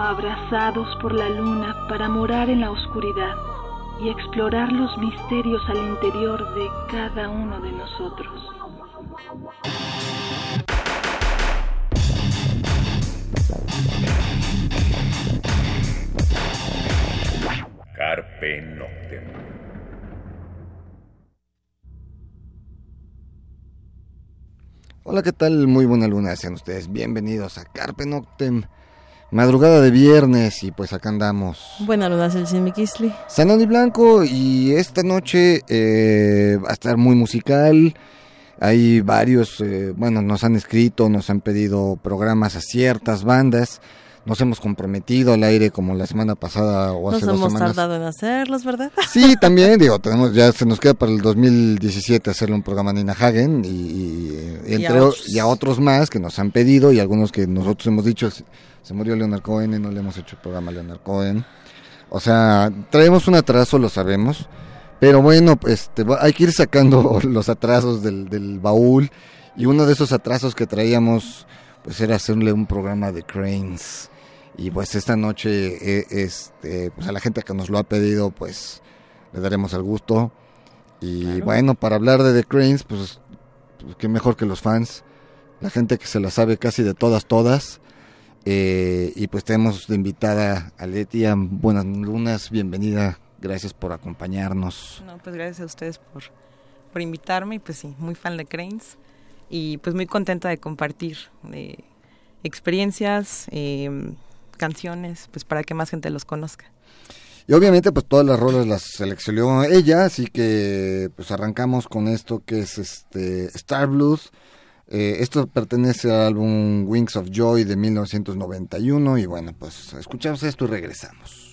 abrazados por la luna para morar en la oscuridad y explorar los misterios al interior de cada uno de nosotros. Carpe Noctem. Hola, ¿qué tal? Muy buena luna, sean ustedes bienvenidos a Carpe Noctem. Madrugada de viernes y pues acá andamos. Buena luna, el Simiquisli. Sanón y Blanco y esta noche eh, va a estar muy musical. Hay varios, eh, bueno, nos han escrito, nos han pedido programas a ciertas bandas nos hemos comprometido al aire como la semana pasada o hace nos dos hemos tardado en hacerlos, ¿verdad? Sí, también, digo, tenemos ya se nos queda para el 2017 hacerle un programa a Nina Hagen y, entre, y a, otros. y, a otros. más que nos han pedido y algunos que nosotros hemos dicho, se murió Leonard Cohen y no le hemos hecho el programa a Leonard Cohen. O sea, traemos un atraso, lo sabemos, pero bueno, este, hay que ir sacando los atrasos del, del baúl y uno de esos atrasos que traíamos pues era hacerle un programa de Cranes. Y pues esta noche, eh, este, pues a la gente que nos lo ha pedido, pues le daremos el gusto. Y claro. bueno, para hablar de The Cranes, pues, pues qué mejor que los fans, la gente que se la sabe casi de todas, todas. Eh, y pues tenemos de invitada a Letia. Buenas lunas, bienvenida. Gracias por acompañarnos. No, pues gracias a ustedes por, por invitarme. Y pues sí, muy fan de Cranes. Y pues muy contenta de compartir eh, experiencias, eh, canciones, pues para que más gente los conozca. Y obviamente pues todas las rolas las seleccionó ella, así que pues arrancamos con esto que es este Star Blues. Eh, esto pertenece al álbum Wings of Joy de 1991 y bueno, pues escuchamos esto y regresamos.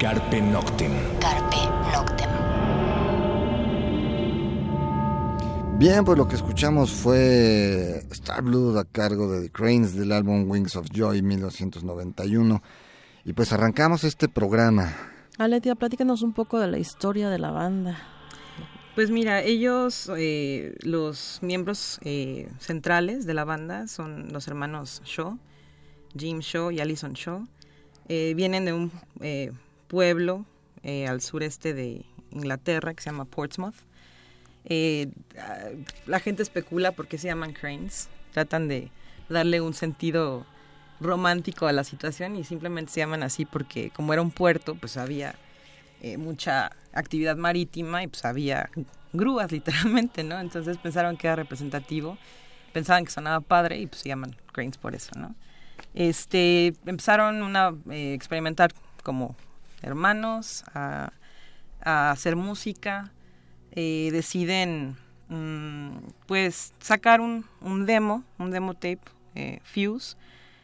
Carpe Noctem. Carpe Noctem. Bien, pues lo que escuchamos fue Star Blood a cargo de The Cranes del álbum Wings of Joy 1991. Y pues arrancamos este programa. Aletia, platícanos un poco de la historia de la banda. Pues mira, ellos, eh, los miembros eh, centrales de la banda son los hermanos Shaw, Jim Shaw y Alison Shaw. Eh, vienen de un pueblo al sureste de Inglaterra que se llama Portsmouth. la gente especula por qué se llaman cranes. Tratan de darle un sentido romántico a la situación y simplemente se llaman así porque como era un puerto, pues había eh, mucha actividad marítima y pues había grúas literalmente, ¿no? Entonces pensaron que era representativo, pensaban que sonaba padre y pues se llaman Cranes por eso, ¿no? Este, empezaron a eh, experimentar como hermanos, a, hacer música, eh, deciden mm, pues sacar un, un, demo, un demo tape, Fuse,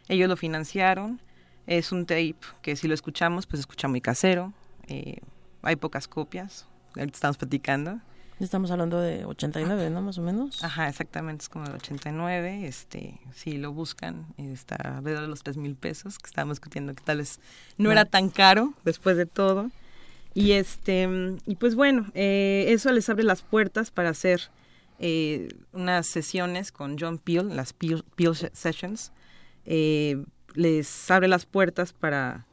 ellos lo financiaron. Es un tape que si lo escuchamos, pues escucha muy casero. Eh, hay pocas copias. Estamos platicando. Estamos hablando de 89, ¿no? Más o menos. Ajá, exactamente, es como de 89. Este, si lo buscan, está alrededor de los 3 mil pesos, que estábamos discutiendo que tal vez no, era tan caro después de todo. Y este, y pues bueno, eh, eso les abre las puertas para hacer eh, unas sesiones con John Peel, las Peel, Peel Sessions, eh, les abre las puertas para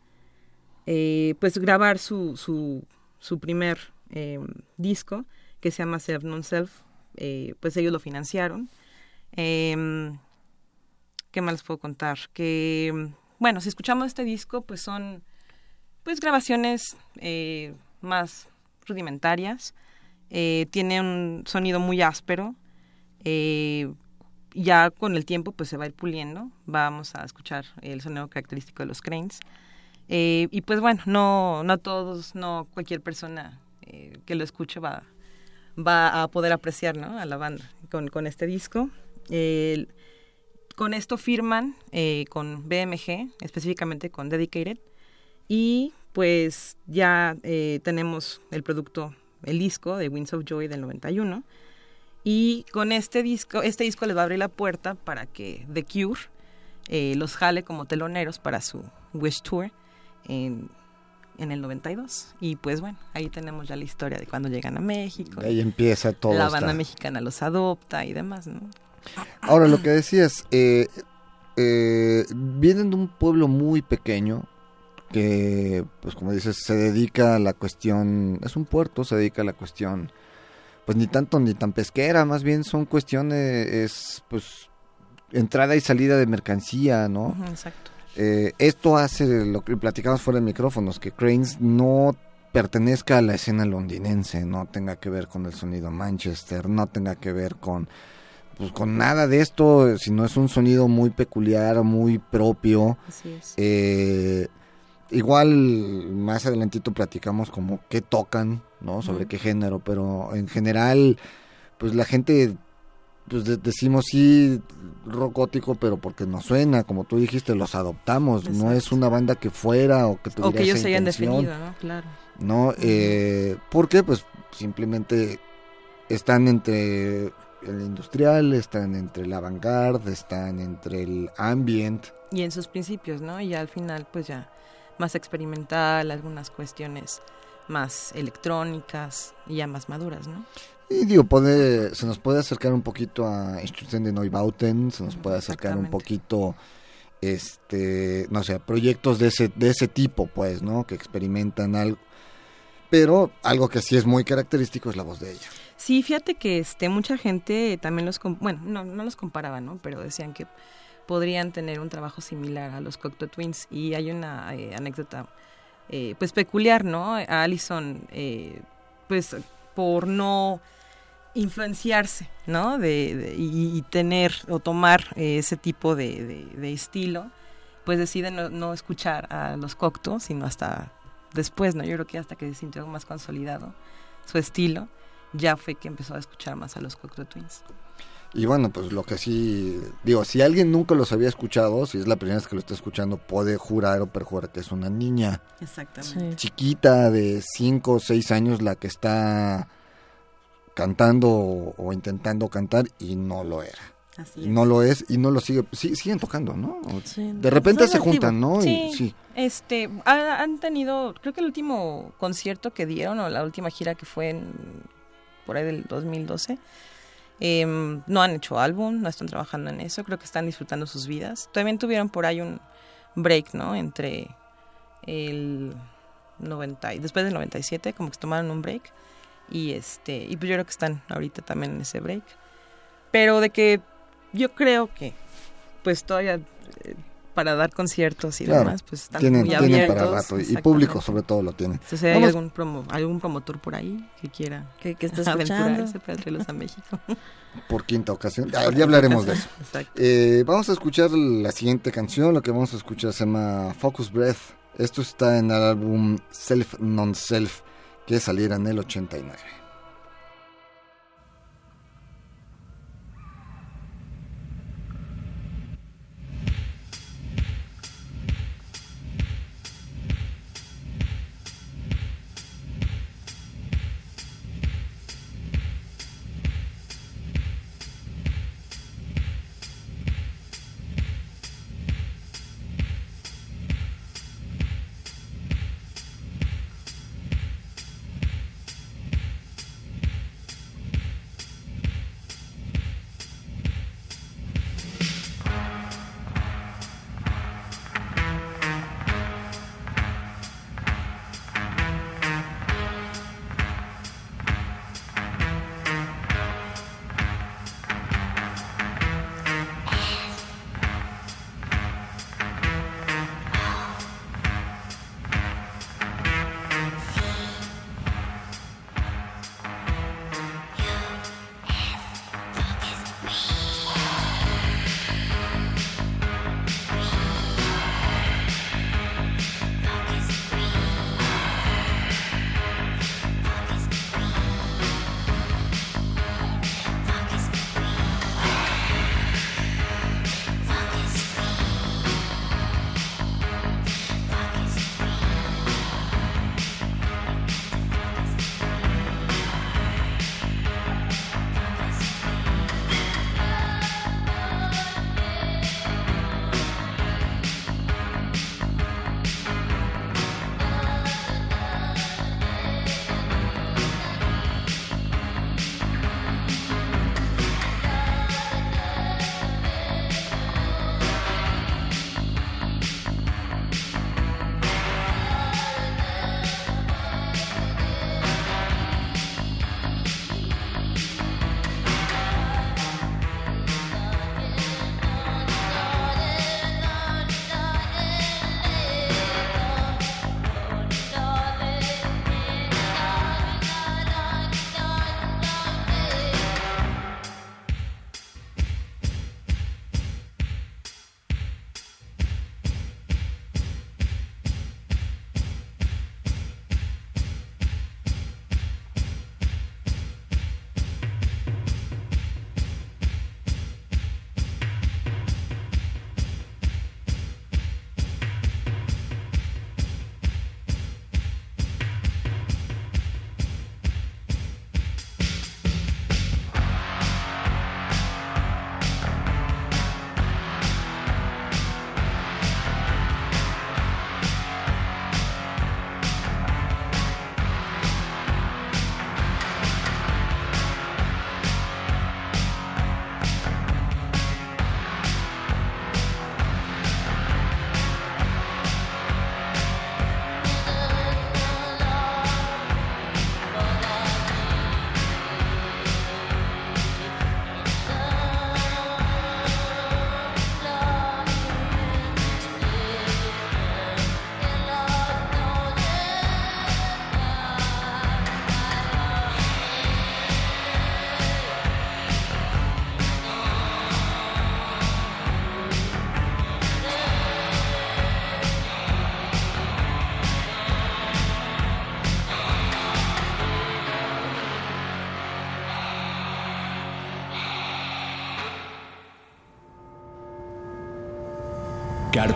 eh, pues grabar su, su, su primer disco que se llama Self Non Self pues ellos lo financiaron. Em, qué más les puedo contar que bueno si escuchamos este disco pues son pues grabaciones más rudimentarias. Tiene un sonido muy áspero. Ya con el tiempo pues se va a ir puliendo, vamos a escuchar el sonido característico de los cranes. Eh, y pues bueno, no, no todos, no cualquier persona eh, que lo escuche va, va a poder apreciar ¿no? a la banda con, con este disco. con esto firman eh, con BMG, específicamente con Dedicated, y pues ya tenemos el producto, el disco de Winds of Joy del 91 y con este disco, este disco les va a abrir la puerta para que The Cure eh, los jale como teloneros para su Wish Tour en, en, el 92. Y pues bueno, ahí tenemos ya la historia de cuando llegan a México. ahí empieza todo. La banda mexicana los adopta y demás, ¿no? Ahora, lo que decías, eh, eh, vienen de un pueblo muy pequeño que, pues como dices, se dedica a la cuestión, es un puerto, se dedica a la cuestión pues ni tanto ni tan pesquera, más bien son cuestiones, es, pues, entrada y salida de mercancía, ¿no? exacto. Eh, esto hace lo que platicamos fuera de micrófonos, que Cranes no pertenezca a la escena londinense, no tenga que ver con el sonido Manchester, no tenga que ver con pues con nada de esto, sino es un sonido muy peculiar, muy propio. Así es. Eh, igual más adelantito platicamos como qué tocan, ¿no? Sobre qué género, pero en general, pues la gente, pues decimos sí, rock gótico, pero porque nos suena, como tú dijiste, los adoptamos, no es una banda que fuera o que tuviera O que ellos se hayan definido, ¿no? Claro. ¿No? Eh, ¿Por qué? Pues simplemente están entre el industrial, están entre la vanguard, están entre el ambient. Y en sus principios, ¿no? Y ya al final, pues ya más experimental, algunas cuestiones más electrónicas y ya más maduras, ¿no? Y digo, puede, se nos puede acercar un poquito a Institución de Neubauten, se nos puede acercar un poquito, este, no sé, proyectos de ese, de ese tipo, pues, ¿no? Que experimentan algo. Pero algo que sí es muy característico es la voz de ella. Sí, fíjate que este, mucha gente también los, bueno, no, no los comparaba, ¿no? Pero decían que podrían tener un trabajo similar a los Cocteau Twins. Y hay una eh, anécdota eh, pues peculiar, ¿no? A Allison, eh, pues por no influenciarse, ¿no? De, y, tener o tomar ese tipo de, estilo, pues decide no, escuchar a los Cocteau, sino hasta después, ¿no? Yo creo que hasta que se sintió más consolidado su estilo, ya fue que empezó a escuchar más a los Cocteau Twins. Y bueno, pues lo que sí, digo, si alguien nunca los había escuchado, si es la primera vez que lo está escuchando, puede jurar o perjurar que es una niña Exactamente. chiquita de 5 o 6 años la que está cantando o, intentando cantar y no lo era. Así. No lo es y no lo sigue, sí, siguen tocando, ¿no? Sí. De repente se juntan, ¿no? Sí, Y, sí. este, ha- han tenido, creo que el último concierto que dieron o la última gira que fue en, por ahí del 2012, em, no han hecho álbum, no están trabajando en eso, creo que están disfrutando sus vidas. También tuvieron por ahí un break, ¿no? Entre el 90 y después del 97, como que se tomaron un break y este, y pues yo creo que están ahorita también en ese break. Pero de que yo creo que pues todavía eh, para dar conciertos y Claro, demás, pues están Tienen, muy tienen abiertos. para rato y público sobre todo lo. Entonces, si hay Vamos- algún, promo, algún promotor por ahí que quiera Que, que está escuchando. aventurarse para traerlos a México. Por quinta ocasión. Ah, ya hablaremos de eso. Eh, vamos a escuchar la siguiente canción. Lo que vamos a escuchar se llama Focus Breath. Esto está en el álbum Self Non Self que saliera en el 89.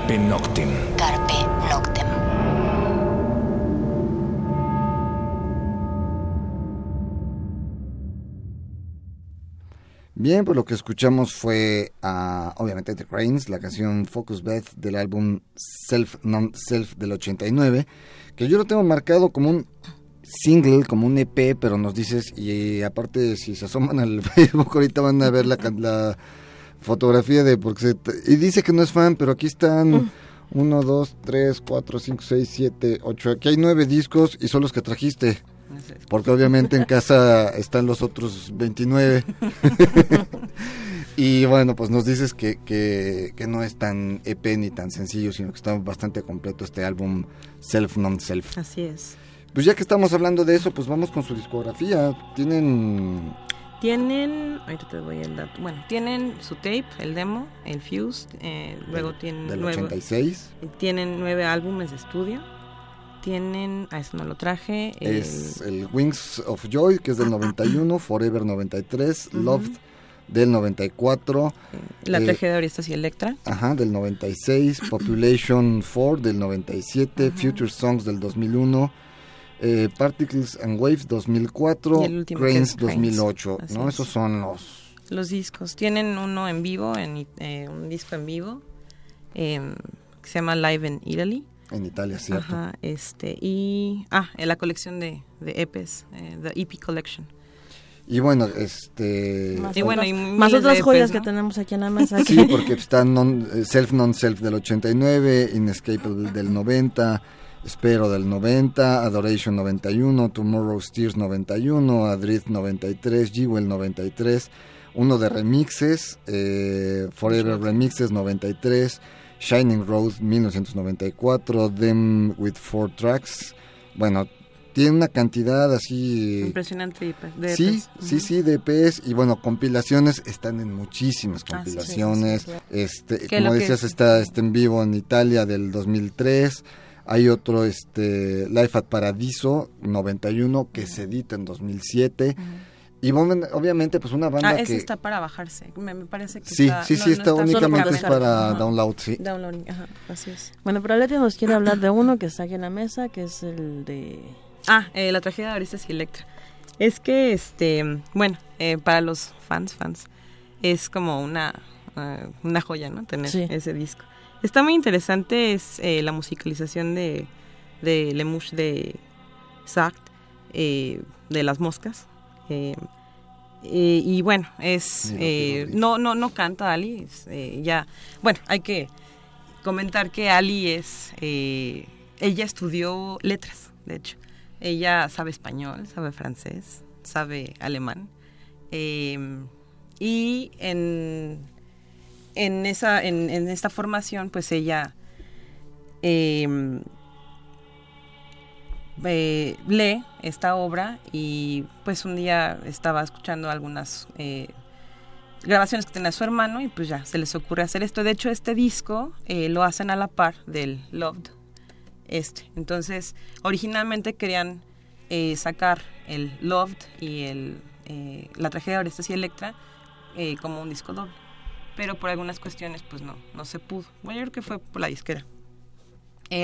Carpe Noctem. Carpe Noctem. Bien, pues lo que escuchamos fue uh, obviamente The Cranes, la canción Focus Beth del álbum Self Non Self del 89, que yo lo tengo marcado como un single, como un EP, pero nos dices, y aparte si se asoman al Facebook ahorita van a ver la, la fotografía de, porque se, y dice que no es fan, pero aquí están 1, 2, 3, 4, 5, 6, 7, 8, aquí hay nueve discos y son los que trajiste. Porque obviamente en casa están los otros 29. y bueno, pues nos dices que, que, que, no es tan EP ni tan sencillo, sino que está bastante completo este álbum Self Non Self. Así es. Pues ya que estamos hablando de eso, pues vamos con su discografía. Tienen... Tienen, ahorita te voy el dato. Bueno, tienen su tape, el demo, el Fuse, eh, luego tienen... Del 86. Tienen nueve álbumes de estudio tienen, a eso no lo traje. Es el Wings of Joy, que es del 91, Forever 93, Loved del 94. La tragedia de Orestes y Electra. Ajá, del 96, Population 4 del 97, Future Songs del 2001. Eh, Particles and Waves 2004, Cranes 2008, ¿no? Esos son los... Los discos. Tienen uno en vivo, en, eh, un disco en vivo, eh, que se llama Live in Italy. En Italia, cierto. Ajá, este, y, ah, en la colección de, de EPs, eh, The EP Collection. Y bueno, este... Más, y bueno, y más otras joyas que tenemos aquí en la mesa. Sí, porque está non, Self Non Self del 89, Inescapable del 90, Espero del 90, Adoration 91, Tomorrow's Tears 91, Adrift 93, Jewel 93, uno de remixes, eh, Forever Remixes 93, Shining Road 1994, Them with Four Tracks. Bueno, tiene una cantidad así... Impresionante de Sí, sí, sí, de EPs. Y bueno, compilaciones, están en muchísimas compilaciones. este Como decías, está, está en vivo en Italia del 2003. Hay otro, este, Life at Paradiso 91, que se edita en 2007. Y obviamente, pues una banda ah, ese está para bajarse. Me, parece que sí, está, Sí, sí, está, únicamente es para download, sí. Downloading, ajá, así es. Bueno, pero Leti nos quiere hablar de uno que está aquí en la mesa, que es el de... Ah, eh, la tragedia de Aristas y Electra. Es que, este, bueno, eh, para los fans, fans, es como una, uh, una joya, ¿no? Tener sí. ese disco. Está muy interesante, es eh, la musicalización de, de Lemush de Sartre, eh, de Las Moscas, eh, y bueno, es no no no canta Ali, es, ya bueno hay que comentar que Ali es ella estudió letras, de hecho, ella sabe español, sabe francés, sabe alemán y en en esa en, en, esta formación pues ella eh, lee esta obra y pues un día estaba escuchando algunas eh, grabaciones que tenía su hermano y pues ya se les ocurre hacer esto. De hecho, este disco eh, lo hacen a la par del Loved. Este. Entonces, originalmente querían eh, sacar el Loved y el, eh, la tragedia de Orestes y Electra como un disco doble. Pero por algunas cuestiones, pues no, no se pudo. Bueno, yo creo que fue por la disquera.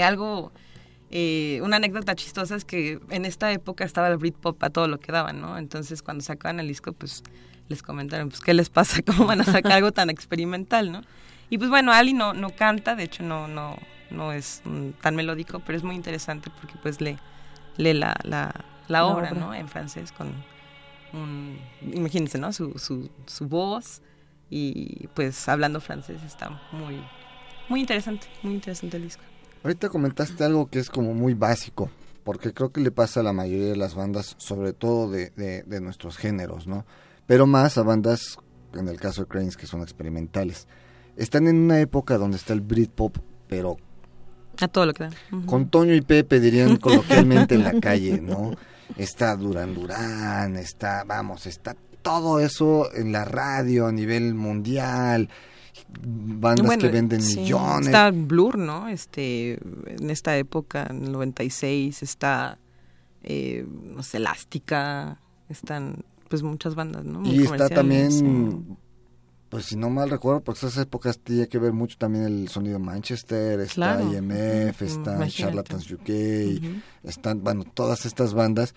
algo eh, una anécdota chistosa es que en esta época estaba el Britpop a todo lo que daban, ¿no? Entonces cuando sacaban el disco, pues les comentaron, pues, ¿qué les pasa? ¿Cómo van a sacar algo tan experimental, no? Y pues bueno, Ali no, no canta, de hecho no, no, no es tan melódico, pero es muy interesante porque pues lee, lee la, la, la, obra, obra, ¿no? En francés con un, imagínense, ¿no? Su, su, su voz y pues hablando francés está muy, muy interesante, muy interesante el disco. Ahorita comentaste algo que es como muy básico, porque creo que le pasa a la mayoría de las bandas, sobre todo de, de, de nuestros géneros, ¿no? Pero más a bandas, en el caso de Cranes, que son experimentales. Están en una época donde está el Britpop, pero... A todo lo que da. Uh -huh. Con Toño y Pepe dirían coloquialmente en la calle, ¿no? Está Duran Duran, está, vamos, está todo eso en la radio a nivel mundial bandas bueno, que venden sí, millones. Está Blur, ¿no? Este, en esta época, en el 96, está, eh, no sé, Elástica, están pues muchas bandas, ¿no? Muy y está también, pues si no mal recuerdo, porque esas épocas tiene que ver mucho también el sonido Manchester, está IMF, está Charlatans UK, están, bueno, todas estas bandas.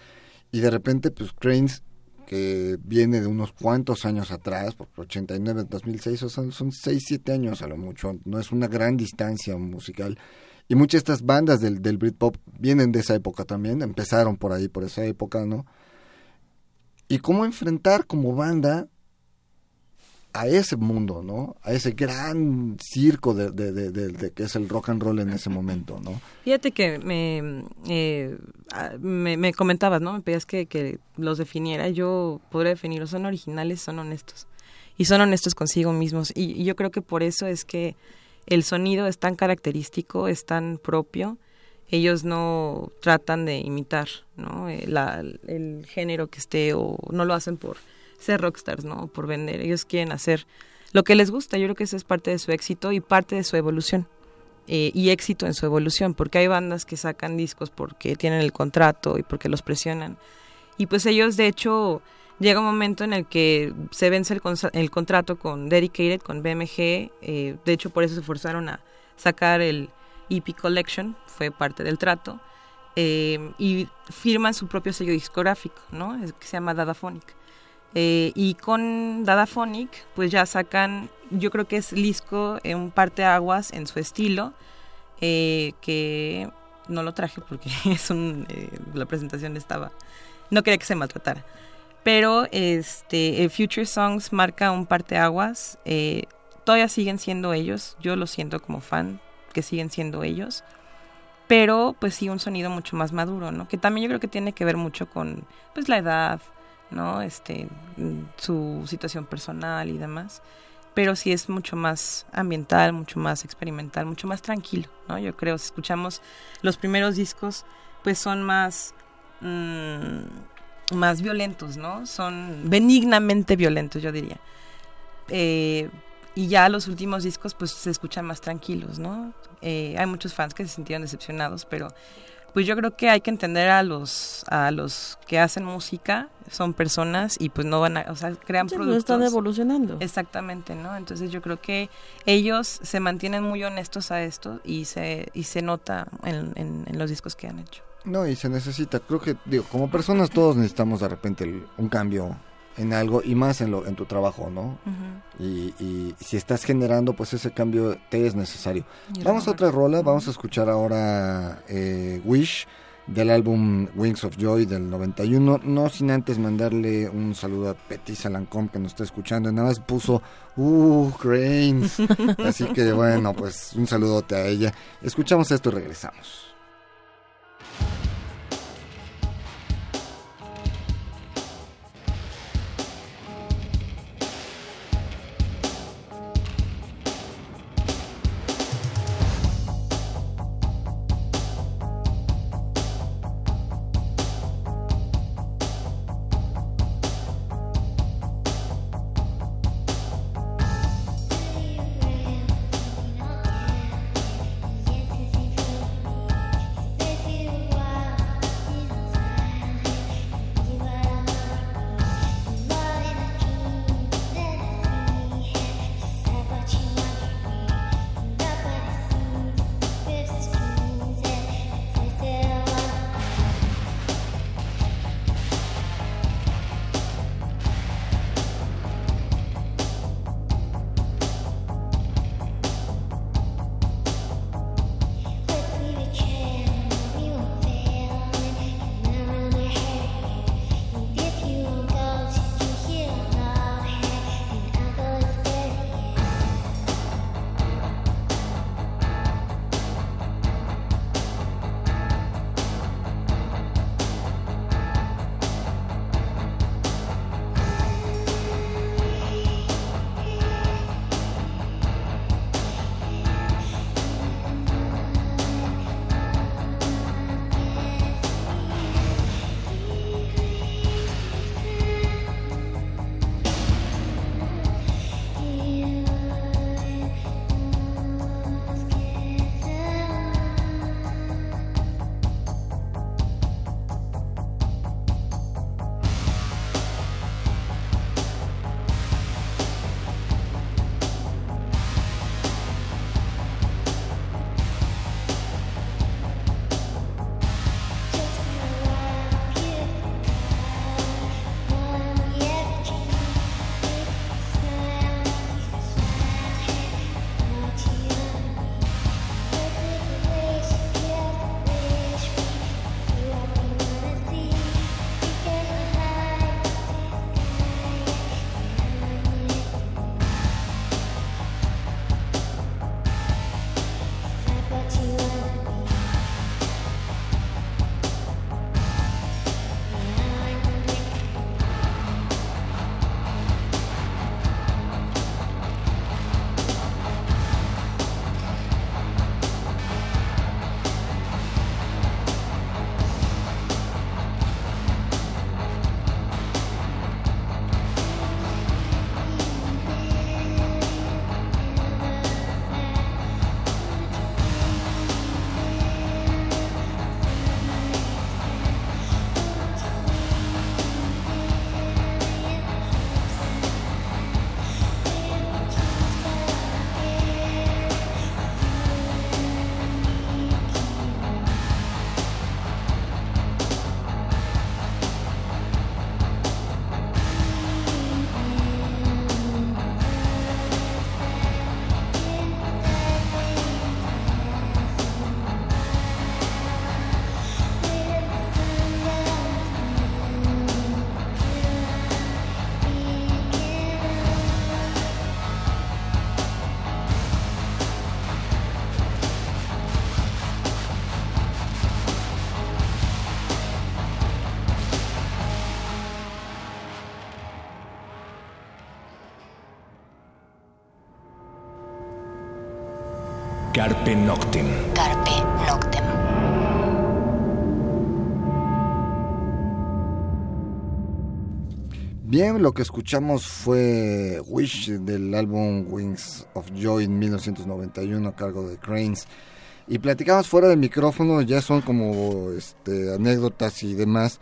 Y de repente, pues Cranes, que viene de unos cuantos años atrás, por 89, 2006, o son, son 6, 7 años a lo mucho, no es una gran distancia musical. Y muchas de estas bandas del, del Britpop vienen de esa época también, empezaron por ahí, por esa época, ¿no? Y cómo enfrentar como banda a ese mundo, ¿no? A ese gran circo de, de, de, que es el rock and roll en ese momento, ¿no? Fíjate que me, eh, me, me, comentabas, ¿no? Me pedías que, que los definiera. Yo podría definirlos, son originales, son honestos. Y son honestos consigo mismos. Y, yo creo que por eso es que el sonido es tan característico, es tan propio. Ellos no tratan de imitar, ¿no? Eh, el género que esté o no lo hacen por ser rockstars, ¿no? Por vender. Ellos quieren hacer lo que les gusta. Yo creo que eso es parte de su éxito y parte de su evolución. Eh, y éxito en su evolución, porque hay bandas que sacan discos porque tienen el contrato y porque los presionan. Y pues ellos, de hecho, llega un momento en el que se vence el, contrato con Dedicated, con BMG. Eh, de hecho, por eso se forzaron a sacar el EP Collection, fue parte del trato. Eh, y firman su propio sello discográfico, ¿no? que se llama Dadaphonic. Eh, y con Dadaphonic, pues ya sacan, yo creo que es Lisco en un parteaguas en su estilo, eh, que no lo traje porque es un, eh, la presentación estaba, no quería que se maltratara. Pero este, Future Songs marca un parteaguas, eh, todavía siguen siendo ellos, yo lo siento como fan, que siguen siendo ellos pero pues sí un sonido mucho más maduro, ¿no? Que también yo creo que tiene que ver mucho con pues la edad, ¿no? Este, su situación personal y demás. Pero sí es mucho más ambiental, mucho más experimental, mucho más tranquilo, ¿no? Yo creo, si escuchamos los primeros discos, pues son más, mm, más violentos, ¿no? Son benignamente violentos, yo diría. Eh, y ya los últimos discos, pues se escuchan más tranquilos, ¿no? Eh, hay muchos fans que se sintieron decepcionados, pero pues yo creo que hay que entender a los a los que hacen música son personas y pues no van a o sea crean sí, productos están evolucionando. Exactamente no entonces yo creo que ellos se mantienen muy honestos a esto y se y se nota en, en, los discos que han hecho. No y se necesita. Creo que digo como personas todos necesitamos de repente un cambio en algo y más en, lo, en tu trabajo, ¿no? y, y, si estás generando, pues ese cambio te es necesario. vamos a otra rola, vamos a escuchar ahora eh, Wish del álbum Wings of Joy del 91, no sin antes mandarle un saludo a Petit Salancom que nos está escuchando, nada más puso, uh, Cranes, así que bueno, pues un saludote a ella. Escuchamos esto y regresamos. Carpe Noctem. Carpe Noctem. Bien, lo que escuchamos fue Wish del álbum Wings of Joy en 1991 a cargo de Cranes. Y platicamos fuera del micrófono, ya son como este, anécdotas y demás,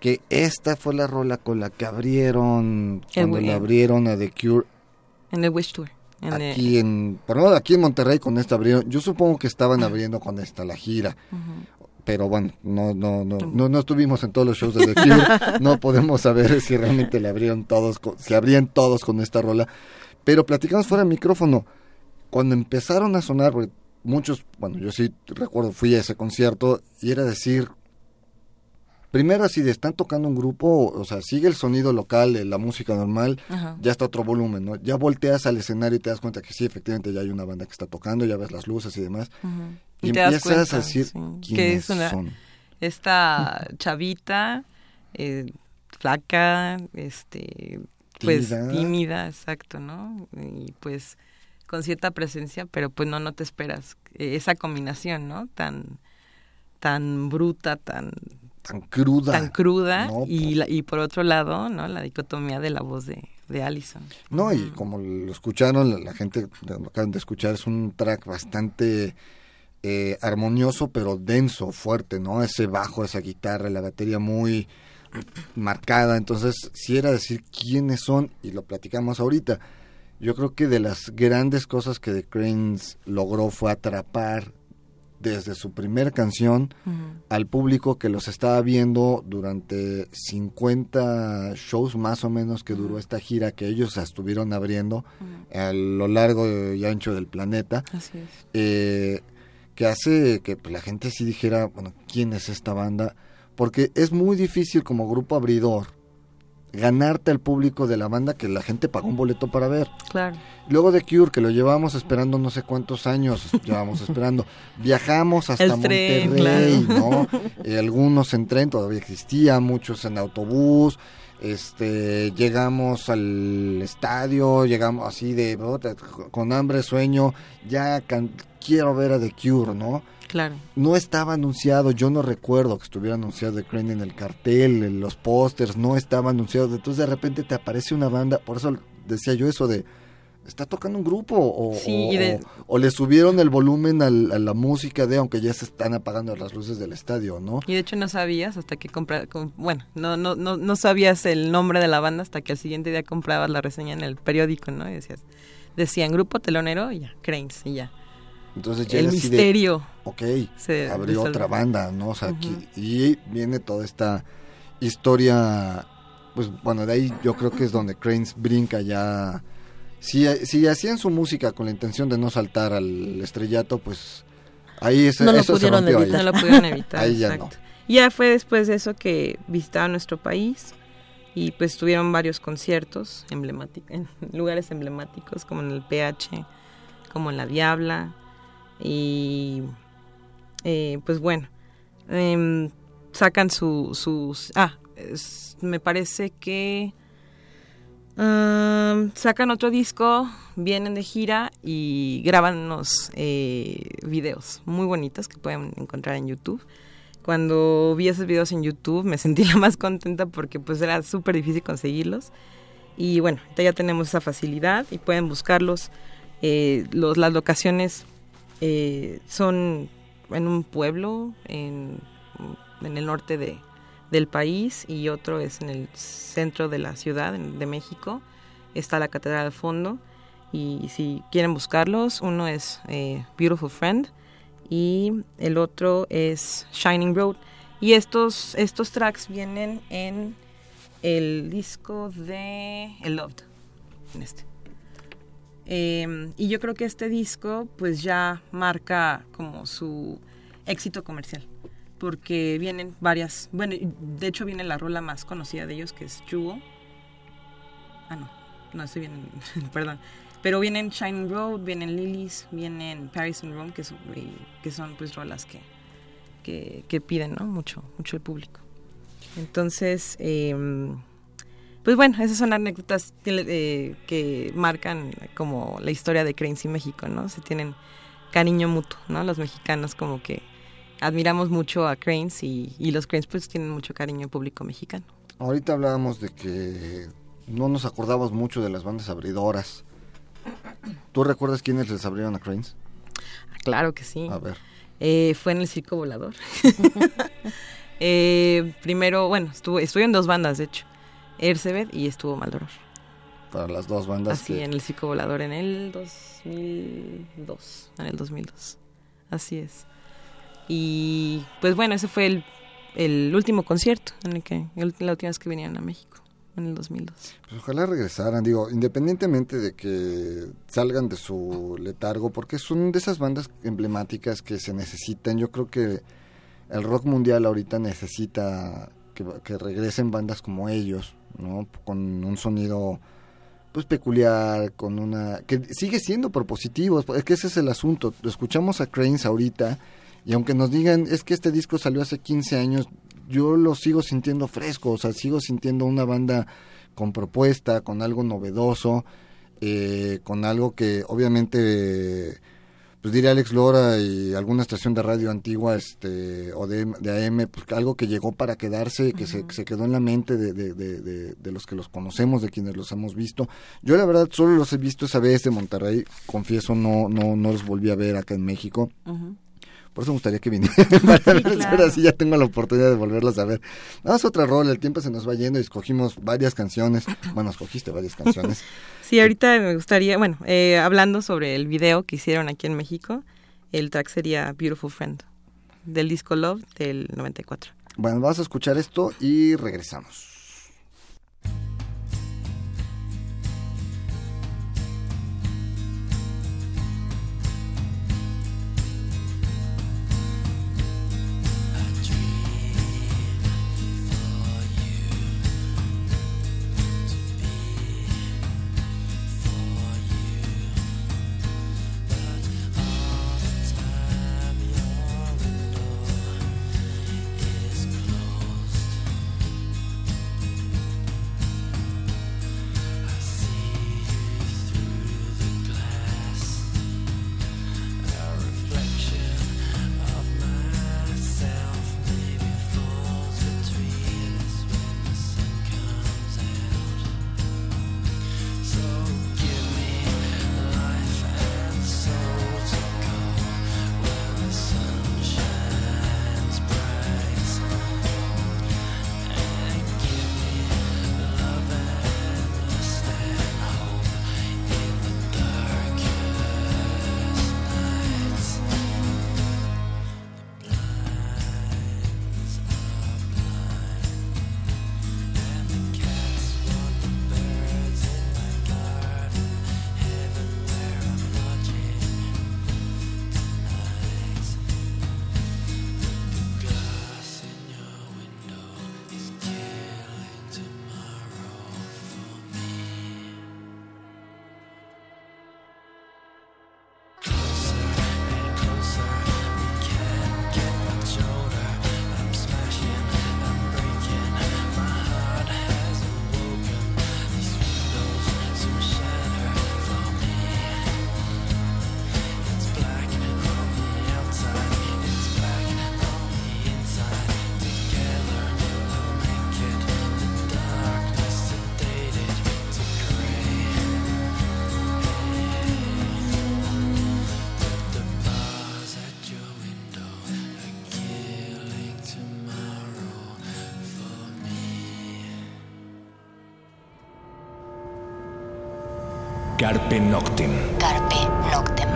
que esta fue la rola con la que abrieron, cuando la abrieron a The Cure. En el Wish Tour. Aquí en, por lo aquí en Monterrey con esta abrieron, yo supongo que estaban abriendo con esta la gira. Pero bueno, no, no, no, no, no estuvimos en todos los shows de The Cure, no podemos saber si realmente le abrieron todos, si abrían todos con esta rola. Pero platicamos fuera del micrófono, cuando empezaron a sonar, muchos, bueno, yo sí recuerdo, fui a ese concierto y era decir, primero así de están tocando un grupo, o sea, sigue el sonido local de la música normal, ya está otro volumen, ¿no? Ya volteas al escenario y te das cuenta que sí, efectivamente ya hay una banda que está tocando, ya ves las luces y demás. Y, empiezas a decir que es una, son. Esta chavita, eh, flaca, este, pues tímida, exacto, ¿no? Y pues con cierta presencia, pero pues no, no te esperas eh, esa combinación, ¿no? Tan, tan bruta, tan... Tan cruda. Tan cruda y, y por otro lado, ¿no? La dicotomía de la voz de, de Allison. No, y como lo escucharon, la, gente lo acaban de escuchar, es un track bastante eh, armonioso, pero denso, fuerte, ¿no? Ese bajo, esa guitarra, la batería muy marcada. Entonces, si era decir quiénes son, y lo platicamos ahorita, yo creo que de las grandes cosas que The Cranes logró fue atrapar desde su primera canción al público que los estaba viendo durante 50 shows más o menos que duró esta gira que ellos estuvieron abriendo a lo largo y ancho del planeta. Así es. Eh, que hace que la gente sí dijera, bueno, ¿quién es esta banda? Porque es muy difícil como grupo abridor ganarte al público de la banda que la gente pagó un boleto para ver. Claro. Luego de Cure, que lo llevábamos esperando no sé cuántos años, llevamos esperando. Viajamos hasta Monterrey, ¿no? Eh, algunos en tren, todavía existía, muchos en autobús. Este, llegamos al estadio, llegamos así de con hambre, sueño, ya quiero ver a The Cure, ¿no? Claro. No estaba anunciado, yo no recuerdo que estuviera anunciado The Crane en el cartel, en los pósters, no estaba anunciado. Entonces de repente te aparece una banda, por eso decía yo eso de, está tocando un grupo o, o, le subieron el volumen a la música de aunque ya se están apagando las luces del estadio, ¿no? Y de hecho no sabías hasta que compras, bueno, no, no, no, no sabías el nombre de la banda hasta que al siguiente día comprabas la reseña en el periódico, ¿no? Y decías, decían grupo telonero y ya, Cranes y ya. Entonces ya el misterio. ok, se abrió otra banda, ¿no? O sea, aquí, y viene toda esta historia, pues bueno, de ahí yo creo que es donde Cranes brinca ya. Si, si hacían su música con la intención de no saltar al estrellato, pues ahí no lo pudieron evitar. No lo pudieron evitar. ahí ya no. Ya fue después de eso que visitaron nuestro país y pues tuvieron varios conciertos emblemáticos, en lugares emblemáticos como en el PH, como en La Diabla, y eh, pues bueno, em, sacan su, sus... Ah, me parece que... sacan otro disco, vienen de gira y graban unos eh, videos muy bonitos que pueden encontrar en YouTube. Cuando vi esos videos en YouTube me sentí la más contenta porque pues era súper difícil conseguirlos. Y bueno, ya tenemos esa facilidad y pueden buscarlos. Eh, los, las locaciones eh, son en un pueblo en, el norte de, del país y otro es en el centro de la ciudad de México. Está la catedral al fondo y si quieren buscarlos, uno es eh, Beautiful Friend y el otro es Shining Road. Y estos, estos tracks vienen en el disco de El Loved, en este. Em, y yo creo que este disco pues ya marca como su éxito comercial, porque vienen varias, bueno, de hecho viene la rola más conocida de ellos que es Jewel. Ah, no, no, estoy bien, perdón. Pero vienen Shining Road, vienen Lilies, vienen Paris and Rome, que, son, que son pues rolas que, que, piden ¿no? mucho, mucho el público. Entonces, eh, pues bueno, esas son anécdotas que, eh, que marcan como la historia de Cranes y México, ¿no? Se tienen cariño mutuo, ¿no? Los mexicanos como que admiramos mucho a Cranes y, y los Cranes pues tienen mucho cariño al público mexicano. Ahorita hablábamos de que no nos acordamos mucho de las bandas abridoras. ¿Tú recuerdas quiénes les abrieron a Cranes? Claro que sí. A ver. Eh, fue en el Circo Volador. eh, primero, bueno, estuvo, estuve en dos bandas, de hecho. Ercebet y estuvo Maldoror. Para las dos bandas. Así, en el Circo Volador en el 2002. En el 2002. Así es. Y pues bueno, ese fue el, el último concierto en el que, la última vez que vinieron a México en el 2002. Pues ojalá regresaran, digo, independientemente de que salgan de su letargo, porque son de esas bandas emblemáticas que se necesitan. Yo creo que el rock mundial ahorita necesita que, regresen bandas como ellos, ¿no? Con un sonido pues peculiar, con una que sigue siendo propositivo, es que ese es el asunto. Escuchamos a Cranes ahorita y aunque nos digan es que este disco salió hace 15 años, yo lo sigo sintiendo fresco, o sea, sigo sintiendo una banda con propuesta, con algo novedoso, eh, con algo que obviamente, pues diría Alex Lora y alguna estación de radio antigua este o de, de AM, pues algo que llegó para quedarse, que, se, se, quedó en la mente de, de, de, de, los que los conocemos, de quienes los hemos visto. Yo la verdad solo los he visto esa vez de Monterrey, confieso, no, no, no los volví a ver acá en México. Por eso me gustaría que vinieran para así ya tengo la oportunidad de volverlos a ver. Vamos a otra rol, el tiempo se nos va yendo y escogimos varias canciones. Bueno, escogiste varias canciones. sí, ahorita me gustaría, bueno, eh, hablando sobre el video que hicieron aquí en México, el track sería Beautiful Friend, del disco Love del 94. Bueno, vamos a escuchar esto y regresamos. Carpe Noctem. Carpe Noctem.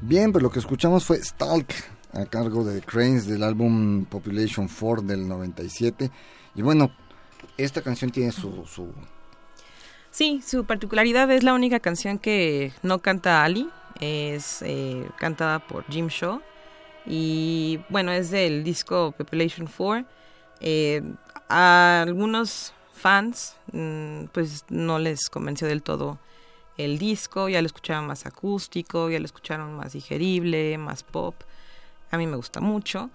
Bien, pues lo que escuchamos fue Stalk a cargo de Cranes del álbum Population 4 del 97. Y bueno, esta canción tiene su, su... Sí, su particularidad es la única canción que no canta Ali, es eh, cantada por Jim Shaw y bueno, es del disco Population 4 eh, a algunos fans mm, pues no les convenció del todo el disco, ya lo escucharon más acústico, ya lo escucharon más digerible, más pop. A mí me gusta mucho,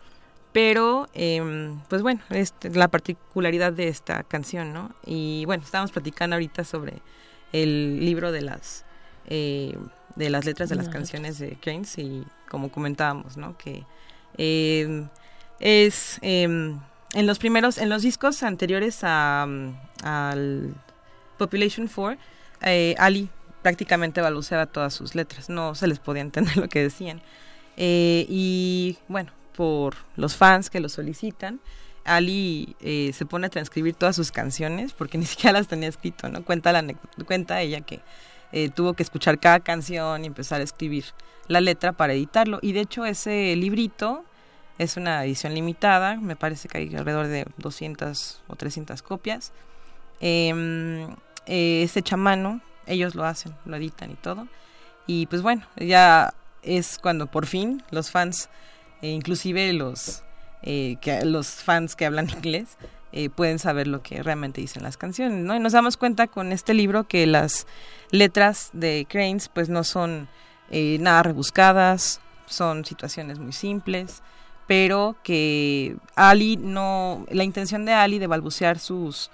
Pero, em, pues bueno, es la particularidad de esta canción, ¿no? Y bueno, estábamos platicando ahorita sobre el libro de las, eh, de las letras de las canciones de Keynes y como comentábamos, ¿no? Que em, es em, en los primeros, en los discos anteriores a, al Population 4, eh, Ali prácticamente balbuceaba todas sus letras, no se les podía entender lo que decían. Eh, y bueno, por los fans que lo solicitan, Ali eh, se pone a transcribir todas sus canciones porque ni siquiera las tenía escrito, ¿no? Cuenta, la, cuenta ella que eh, tuvo que escuchar cada canción y empezar a escribir la letra para editarlo. Y de hecho ese librito es una edición limitada, me parece que hay alrededor de 200 o 300 copias. Eh, eh, mano, ellos lo hacen, lo editan y todo. Y pues bueno, ya es cuando por fin los fans e inclusive los, eh, que, los fans que hablan inglés eh, pueden saber lo que realmente dicen las canciones, ¿no? Y nos damos cuenta con este libro que las letras de Cranes pues no son eh, nada rebuscadas, son situaciones muy simples, pero que Ali no, la intención de Ali de balbucear sus,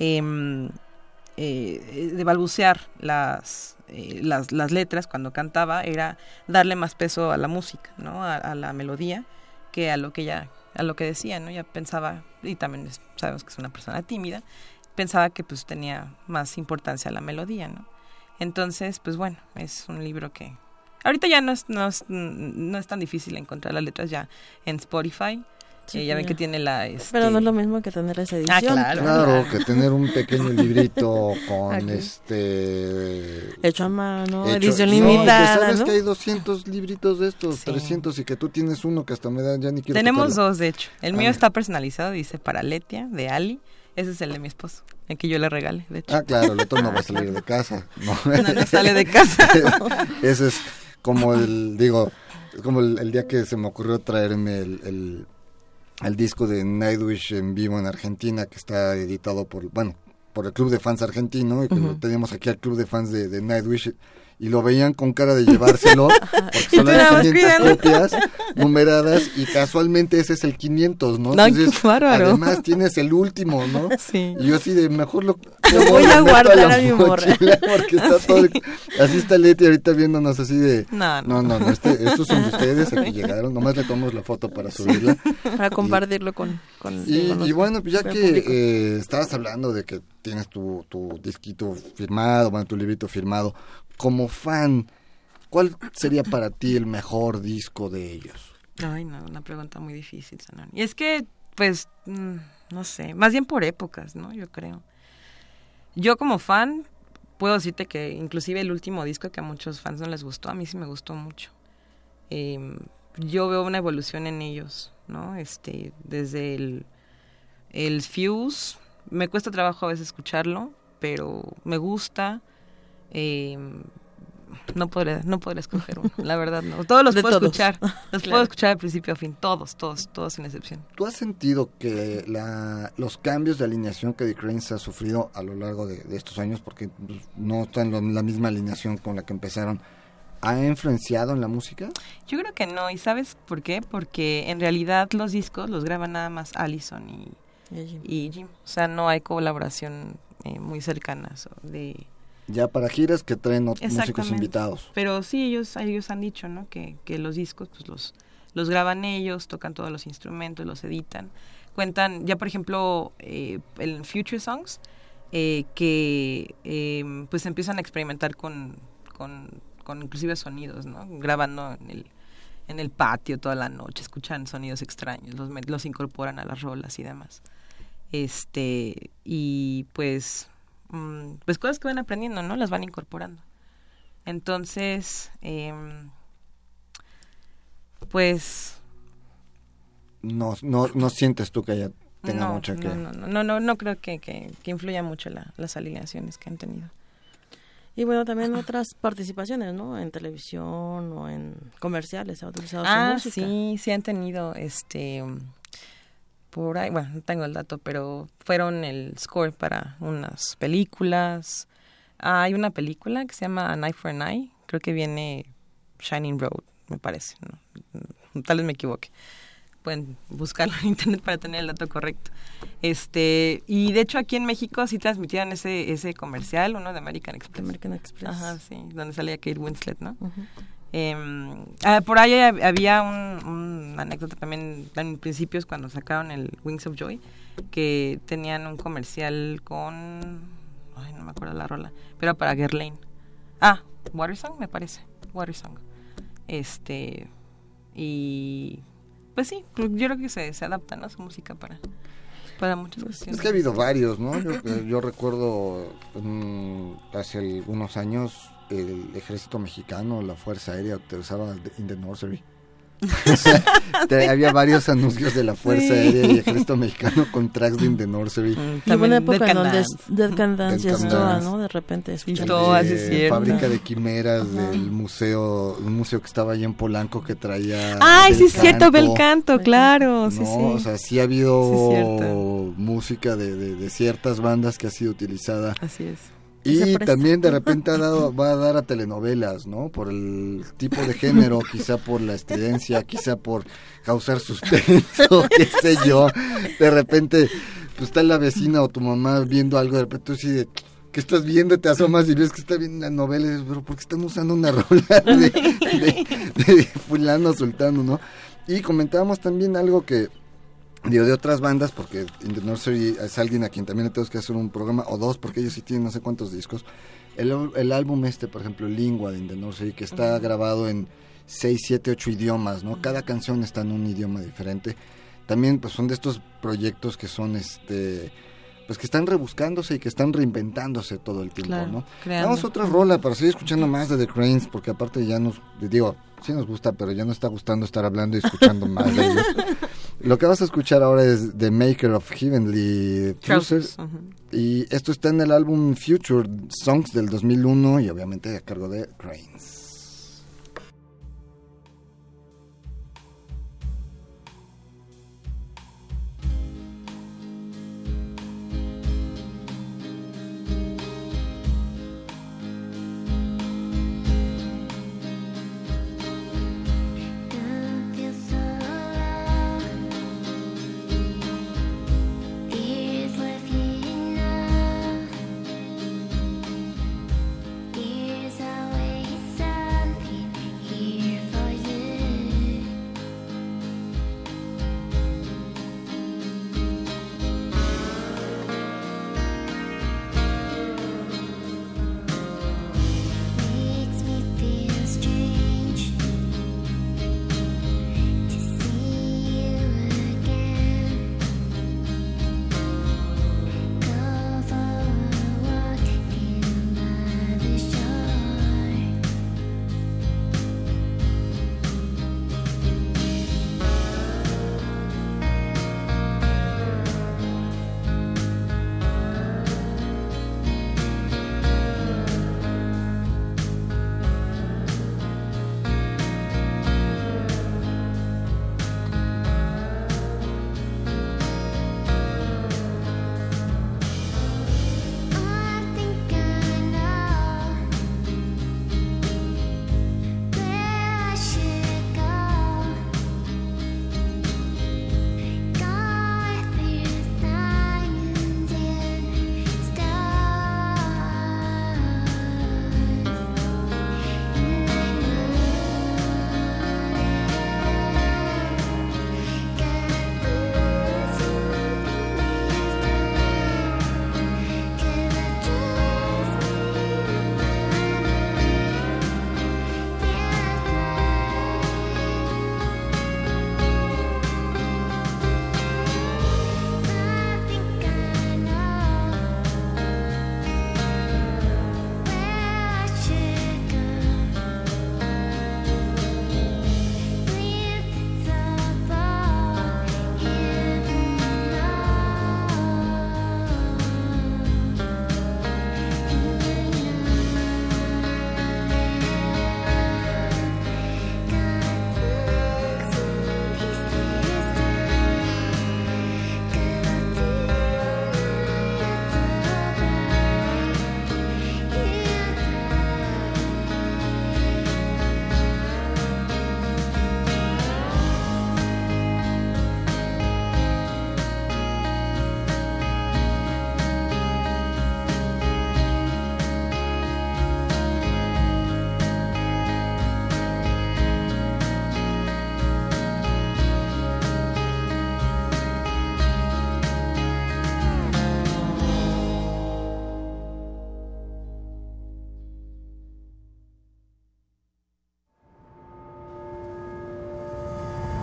em, de balbucear las, eh, las, las, letras cuando cantaba era darle más peso a la música, ¿no? A, la melodía que a lo que ella a lo que decía, ¿no? Ya pensaba y también sabemos que es una persona tímida, pensaba que pues tenía más importancia la melodía, ¿no? Entonces, pues bueno, es un libro que ahorita ya no es, no es, no es tan difícil encontrar las letras ya en Spotify ya ven que tiene la... Este... Pero no es lo mismo que tener esa edición. Ah, claro. Claro, que tener un pequeño librito con este... Hecho a mano, edición limitada, que sabes que hay 200 libritos de estos, 300, y que tú tienes uno que hasta me da, ya ni quiero Tenemos dos, de hecho. El mío está personalizado, dice para Letia, de Ali. Ese es el de mi esposo, el que yo le regale, de hecho. Ah, claro, el otro no va a salir de casa. No, no, sale de casa. Ese es como el, digo, como el, día que se me ocurrió traerme el al disco de Nightwish en vivo en Argentina que está editado por, bueno, por el club de fans argentino y que tenemos aquí al club de fans de, de Nightwish y lo veían con cara de llevárselo, porque son las 500 copias numeradas y casualmente ese es el 500, ¿no? Entonces, además tienes el último, ¿no? Sí. Y yo así de, mejor lo, lo voy a guardar a, mi morra. Porque está todo, así está Leti ahorita viéndonos así de, no, no, no, este, estos son ustedes, aquí llegaron, nomás le tomamos la foto para subirla. Para compartirlo con, con, y, bueno, pues ya que eh, estabas hablando de que tienes tu, tu disquito firmado, bueno, tu librito firmado, como fan, ¿cuál sería para ti el mejor disco de ellos? Ay, no, una pregunta muy difícil, Sanan. Y es que, pues, mm, no sé, más bien por épocas, ¿no? Yo creo. Yo como fan, puedo decirte que inclusive el último disco que a muchos fans no les gustó, a mí sí me gustó mucho. Em, yo veo una evolución en ellos, ¿no? Este, desde el, el Fuse, me cuesta trabajo a veces escucharlo, pero me gusta. Eh, no podría, no podría escoger uno, la verdad no. Todos los puedo escuchar, los puedo escuchar de principio a fin, todos, todos, todos sin excepción. ¿Tú has sentido que la, los cambios de alineación que The Cranes ha sufrido a lo largo de, estos años, porque no están en la misma alineación con la que empezaron, ha influenciado en la música? Yo creo que no, ¿y sabes por qué? Porque en realidad los discos los graba nada más Allison y, y, Jim. O sea, no hay colaboración eh, muy cercanas de ya para giras que traen músicos invitados. Pero sí, ellos, ellos han dicho, ¿no? Que, que los discos, pues los, los graban ellos, tocan todos los instrumentos, los editan. Cuentan, ya por ejemplo, eh, en Future Songs, eh, que eh, pues empiezan a experimentar con, con, con, inclusive sonidos, ¿no? Grabando en el, en el patio toda la noche, escuchan sonidos extraños, los, los incorporan a las rolas y demás. Este, y pues pues cosas que van aprendiendo, ¿no? Las van incorporando. Entonces, em, pues... No, no, no sientes tú que haya tenga no, mucho que... No, no, no, no, creo que, que, influya mucho las alineaciones que han tenido. Y bueno, también otras participaciones, ¿no? En televisión o en comerciales ha utilizado ah, su música. sí, sí han tenido, este por ahí, bueno, no tengo el dato, pero fueron el score para unas películas. Ah, hay una película que se llama A Eye for an Eye, creo que viene Shining Road, me parece, ¿no? tal vez me equivoque. pueden buscarlo en internet para tener el dato correcto. Este, y de hecho aquí en México sí transmitieron ese ese comercial, uno de American Express. American Express. Ajá, sí, donde salía Kate Winslet, ¿no? Ah, por ahí había un, un, anécdota también en principios cuando sacaron el Wings of Joy, que tenían un comercial con... Ay, no me acuerdo la rola, pero para Guerlain. Ah, Watersong me parece, Watersong. Este, y pues sí, pues yo creo que se, se adapta, ¿no? Su música para, para muchas cuestiones. Es que ha habido varios, ¿no? Yo, eh, yo recuerdo hace algunos años el ejército mexicano, la Fuerza Aérea, utilizaba In the Nursery. había varios anuncios de la Fuerza Aérea y Ejército Mexicano con tracks de In the Nursery. Mm, una época en donde Dead Can Dance ya estaba, ¿no? De repente de Fábrica de Quimeras del museo, un museo que estaba allá en Polanco que traía Ay, sí es cierto, Belcanto, claro, sí, no, o sea, sí ha habido música de, de, de ciertas bandas que ha sido utilizada. Así es y también de repente ha dado, va a dar a telenovelas, ¿no? Por el tipo de género, quizá por la estridencia, quizá por causar suspenso, qué sé yo. De repente, pues está la vecina o tu mamá viendo algo, de repente tú sí de, ¿qué estás viendo? Te asomas y ves que está viendo una novela y dices, pero ¿por qué están usando una rola de, de, de fulano sultano, no? Y comentábamos también algo que digo, de otras bandas, porque In the Nursery es alguien a quien también le tenemos que hacer un programa, o dos, porque ellos sí tienen no sé cuántos discos. El, el álbum este, por ejemplo, Lingua de In the Nursery, que está grabado en 6, 7, 8 idiomas, ¿no? Cada canción está en un idioma diferente. También, pues, son de estos proyectos que son, este pues que están rebuscándose y que están reinventándose todo el tiempo, ¿no? Vamos otra rola para seguir escuchando más de The Cranes, porque aparte ya nos, digo, sí nos gusta, pero ya nos está gustando estar hablando y escuchando más de ellos. Lo que vas a escuchar ahora es The Maker of Heavenly Trousers. Y esto está en el álbum Future Songs del 2001 y obviamente a cargo de Cranes.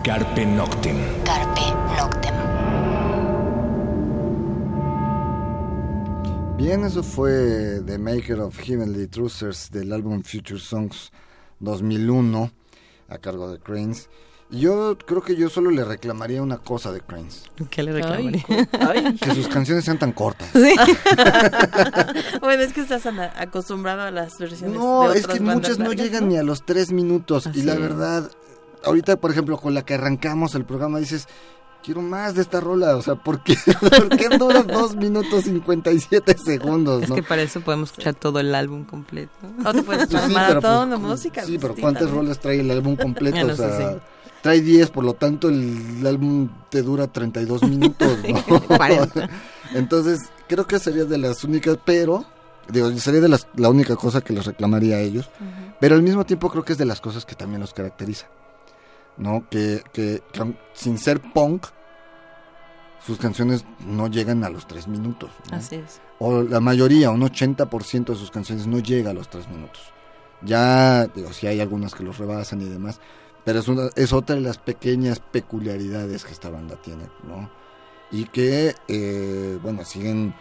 Carpe Noctem. Carpe Noctem. Bien, eso fue The Maker of Heavenly Truthers del álbum Future Songs 2001 a cargo de Cranes. Y yo creo que yo solo le reclamaría una cosa de Cranes. ¿Qué le reclamaría? Que sus canciones sean tan cortas. bueno, es que estás acostumbrado a las versiones No, de es otras que bandas muchas no llegan ni a los tres minutos. y la es. verdad, ahorita, por ejemplo, con la que arrancamos el programa, dices, quiero más de esta rola. O sea, ¿por qué, ¿Por qué dura dos minutos 57 segundos? Es ¿no? que para eso podemos escuchar todo el álbum completo. O te puedes Pues echar sí, pero, maratón pues, de música. Sí, pues, pero ¿cuántas también. rolas trae el álbum completo? No o sé, sea, sí. trae 10, por lo tanto el álbum te dura 32 minutos. ¿no? 40. Entonces, creo que sería de las únicas, pero, digo, sería de las, la única cosa que les reclamaría a ellos. Pero al mismo tiempo creo que es de las cosas que también los caracteriza. ¿No? Que, que, sin ser punk, sus canciones no llegan a los 3 minutos. ¿no? Así es. o la mayoría, un 80% de sus canciones no llega a los tres minutos. Ya, digo, sí hay algunas que los rebasan y demás, pero es, una, es otra de las pequeñas peculiaridades que esta banda tiene, ¿no? Y que, eh, bueno, siguen...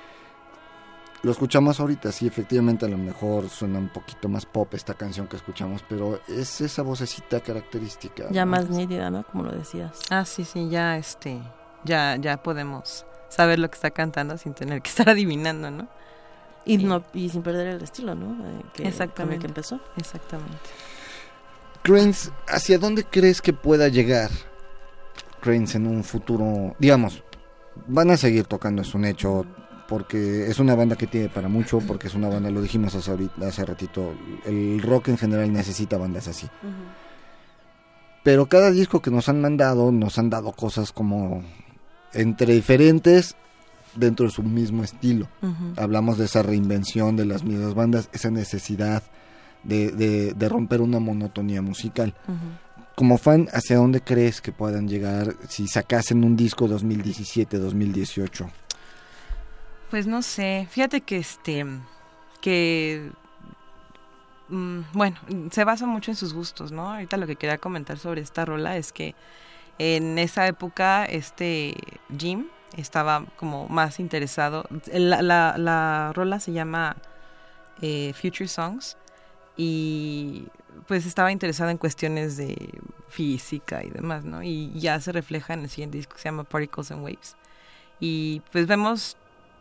Lo escuchamos ahorita, sí, efectivamente a lo mejor suena un poquito más pop esta canción que escuchamos, pero es esa vocecita característica. Ya ¿no? más nítida, ¿no? Como lo decías. Ah, sí, sí, ya este, ya, ya podemos saber lo que está cantando sin tener que estar adivinando, ¿no? Y, Sí. no, y sin perder el estilo, ¿no? Eh, que, Exactamente. Con el que empezó. Exactamente. Cranes, ¿hacia dónde crees que pueda llegar Cranes en un futuro? Digamos, van a seguir tocando, es un hecho, porque es una banda que tiene para mucho, porque es una banda, lo dijimos hace, ahorita- hace ratito, el rock en general necesita bandas así. Pero cada disco que nos han mandado, nos han dado cosas como entre diferentes dentro de su mismo estilo hablamos de esa reinvención de las mismas bandas, esa necesidad de, de- de romper una monotonía musical. Como fan, ¿hacia dónde crees que puedan llegar si sacasen un disco 2017-2018? Pues no sé, fíjate que este, que, mm, bueno, se basa mucho en sus gustos, ¿no? Ahorita lo que quería comentar sobre esta rola es que en esa época este Jim estaba como más interesado, la, la, la rola se llama eh, Future Songs y pues estaba interesado en cuestiones de física y demás, ¿no? Y ya se refleja en el siguiente disco que se llama Particles and Waves. Y pues vemos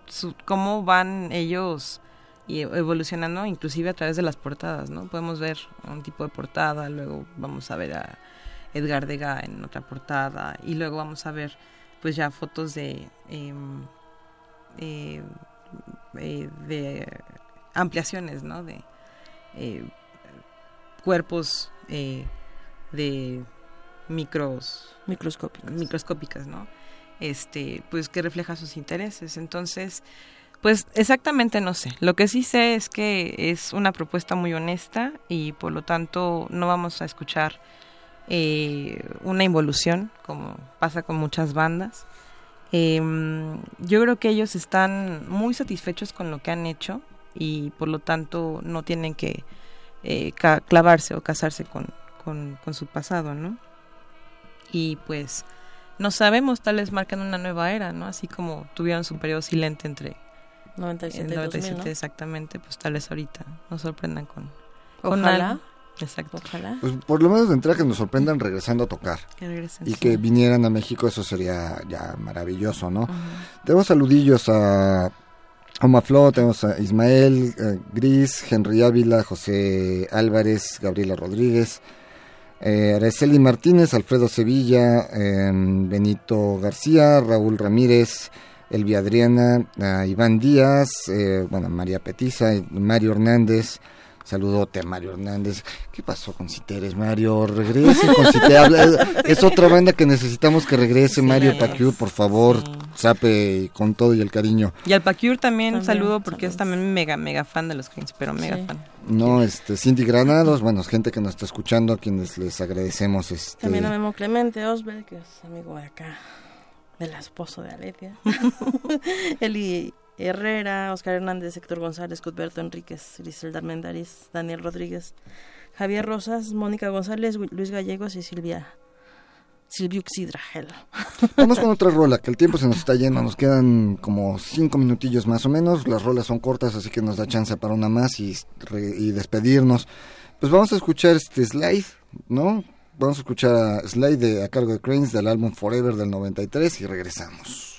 su- cómo van ellos y e- evolucionando inclusive a través de las portadas, ¿no? Podemos ver un tipo de portada, luego vamos a ver a Edgar Degas en otra portada y luego vamos a ver pues ya fotos de em, eh, eh, de ampliaciones, ¿no? De eh, cuerpos de micros Microscópicos. microscópicas, ¿no? Este, pues que refleja sus intereses. Entonces, pues exactamente no sé. Lo que sí sé es que es una propuesta muy honesta y por lo tanto no vamos a escuchar eh, una involución como pasa con muchas bandas. Em, yo creo que ellos están muy satisfechos con lo que han hecho y por lo tanto no tienen que eh, clavarse o casarse con, con, con su pasado, ¿no? Y pues no sabemos, tal vez marcan una nueva era, ¿no? Así como tuvieron su periodo silente entre 97 el y 97 2000, ¿no? exactamente, pues tal vez ahorita nos sorprendan con, con Ojalá. Exacto. Ojalá. Pues por lo menos de entrada que nos sorprendan regresando a tocar Que regresen. y sí. que vinieran a México, eso sería ya maravilloso, ¿no? Tenemos saludillos a Omaflo, tenemos a Ismael, eh, Gris, Henry Ávila, José Álvarez, Gabriela Rodríguez, eh, Martínez, Alfredo Sevilla, eh, Benito García, Raúl Ramírez, Elvia Adriana, a Iván Díaz, eh, bueno, María Petiza, Mario Hernández. Saludote a Mario Hernández. ¿Qué pasó con Citeres, Mario? Regrese con Citeres. Es otra banda que necesitamos que regrese, Sí, Mario. Paquiur, por favor. Sí. Sape con todo y el cariño. Y al Pacure también, También, saludo porque es también mega, mega fan de los Queens, pero mega Sí. fan. No, este, Cindy Granados, bueno, gente que nos está escuchando, a quienes les agradecemos, este, También a Memo Clemente Osberg, que es amigo de acá, del esposo de Aletia. Eli Herrera, Oscar Hernández, Héctor González, Cudberto Enríquez, Griselda Armendariz, Daniel Rodríguez, Javier Rosas, Mónica González, Luis Gallegos y Silvia Silviuxidragel. Vamos con otra rola, que el tiempo se nos está yendo, nos quedan como cinco minutillos más o menos, las rolas son cortas, así que nos da chance para una más y, y despedirnos. Pues vamos a escuchar este Slide, ¿no? Vamos a escuchar a Slide a cargo de Cranes del álbum Forever del 93 y regresamos.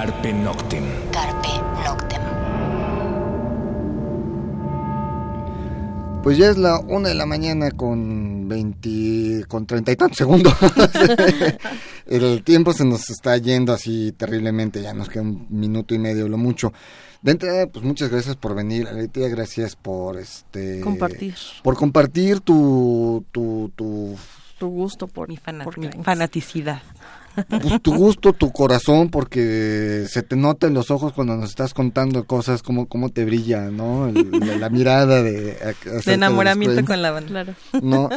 Carpe Noctem. Carpe Noctem. Pues ya es la una de la mañana con 20, con treinta y tantos segundos. el tiempo se nos está yendo así terriblemente, ya nos queda un minuto y medio, lo mucho. De entrada, pues muchas gracias por venir, Aletia, gracias por este compartir. Por compartir tu tu tu, tu gusto por mi, fanaticidad pues, tu gusto, tu corazón, porque se te nota en los ojos cuando nos estás contando cosas, como cómo te brilla, ¿no? la, mirada de... De enamoramiento con la banda. Claro. ¿No?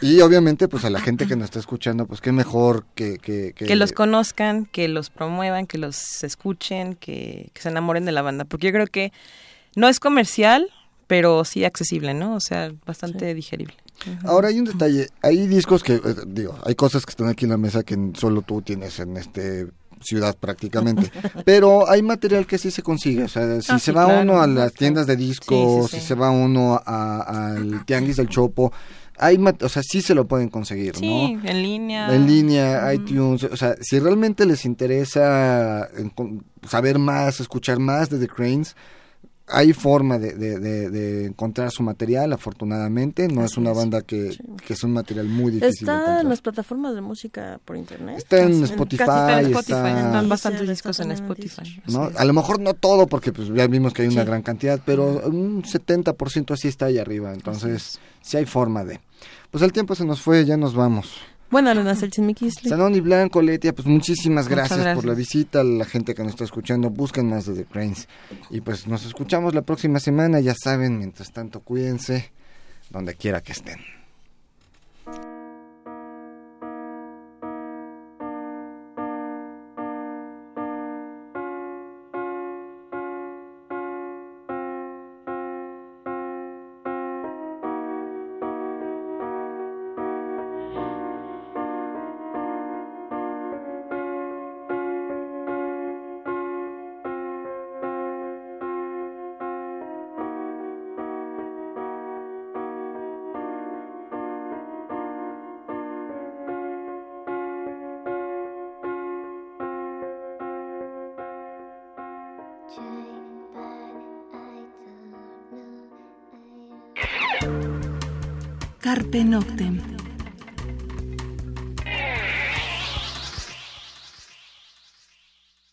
Y obviamente, pues a la gente que nos está escuchando, pues qué mejor que... Que, que... los conozcan, que los promuevan, que los escuchen, que, que se enamoren de la banda. Porque yo creo que no es comercial, pero sí accesible, ¿no? O sea, bastante digerible. Ahora hay un detalle, hay discos que, eh, digo, hay cosas que están aquí en la mesa que solo tú tienes en este ciudad prácticamente, pero hay material que sí se consigue, o sea, si ah, se va uno a las tiendas de discos, si se va uno al tianguis del Chopo, hay, o sea, sí se lo pueden conseguir, ¿no? Sí, en línea. En línea, iTunes, o sea, si realmente les interesa saber más, escuchar más de The Cranes, hay forma de, de, encontrar su material, afortunadamente. No es una banda que, es un material muy difícil ¿Está en las plataformas de música por internet? Está en Spotify. Están bastantes discos en Spotify. ¿no? A lo mejor no todo, porque pues ya vimos que hay una gran cantidad, pero un 70% así está ahí arriba. Entonces, sí hay forma de... Pues el tiempo se nos fue, ya nos vamos. Buenas noches, el Chimiquisli. Sanoni Blanco, Letia, pues muchísimas gracias, por la visita, la gente que nos está escuchando, busquen más de The Cranes. Y pues nos escuchamos la próxima semana, ya saben, mientras tanto cuídense, donde quiera que estén. Carpe Noctem.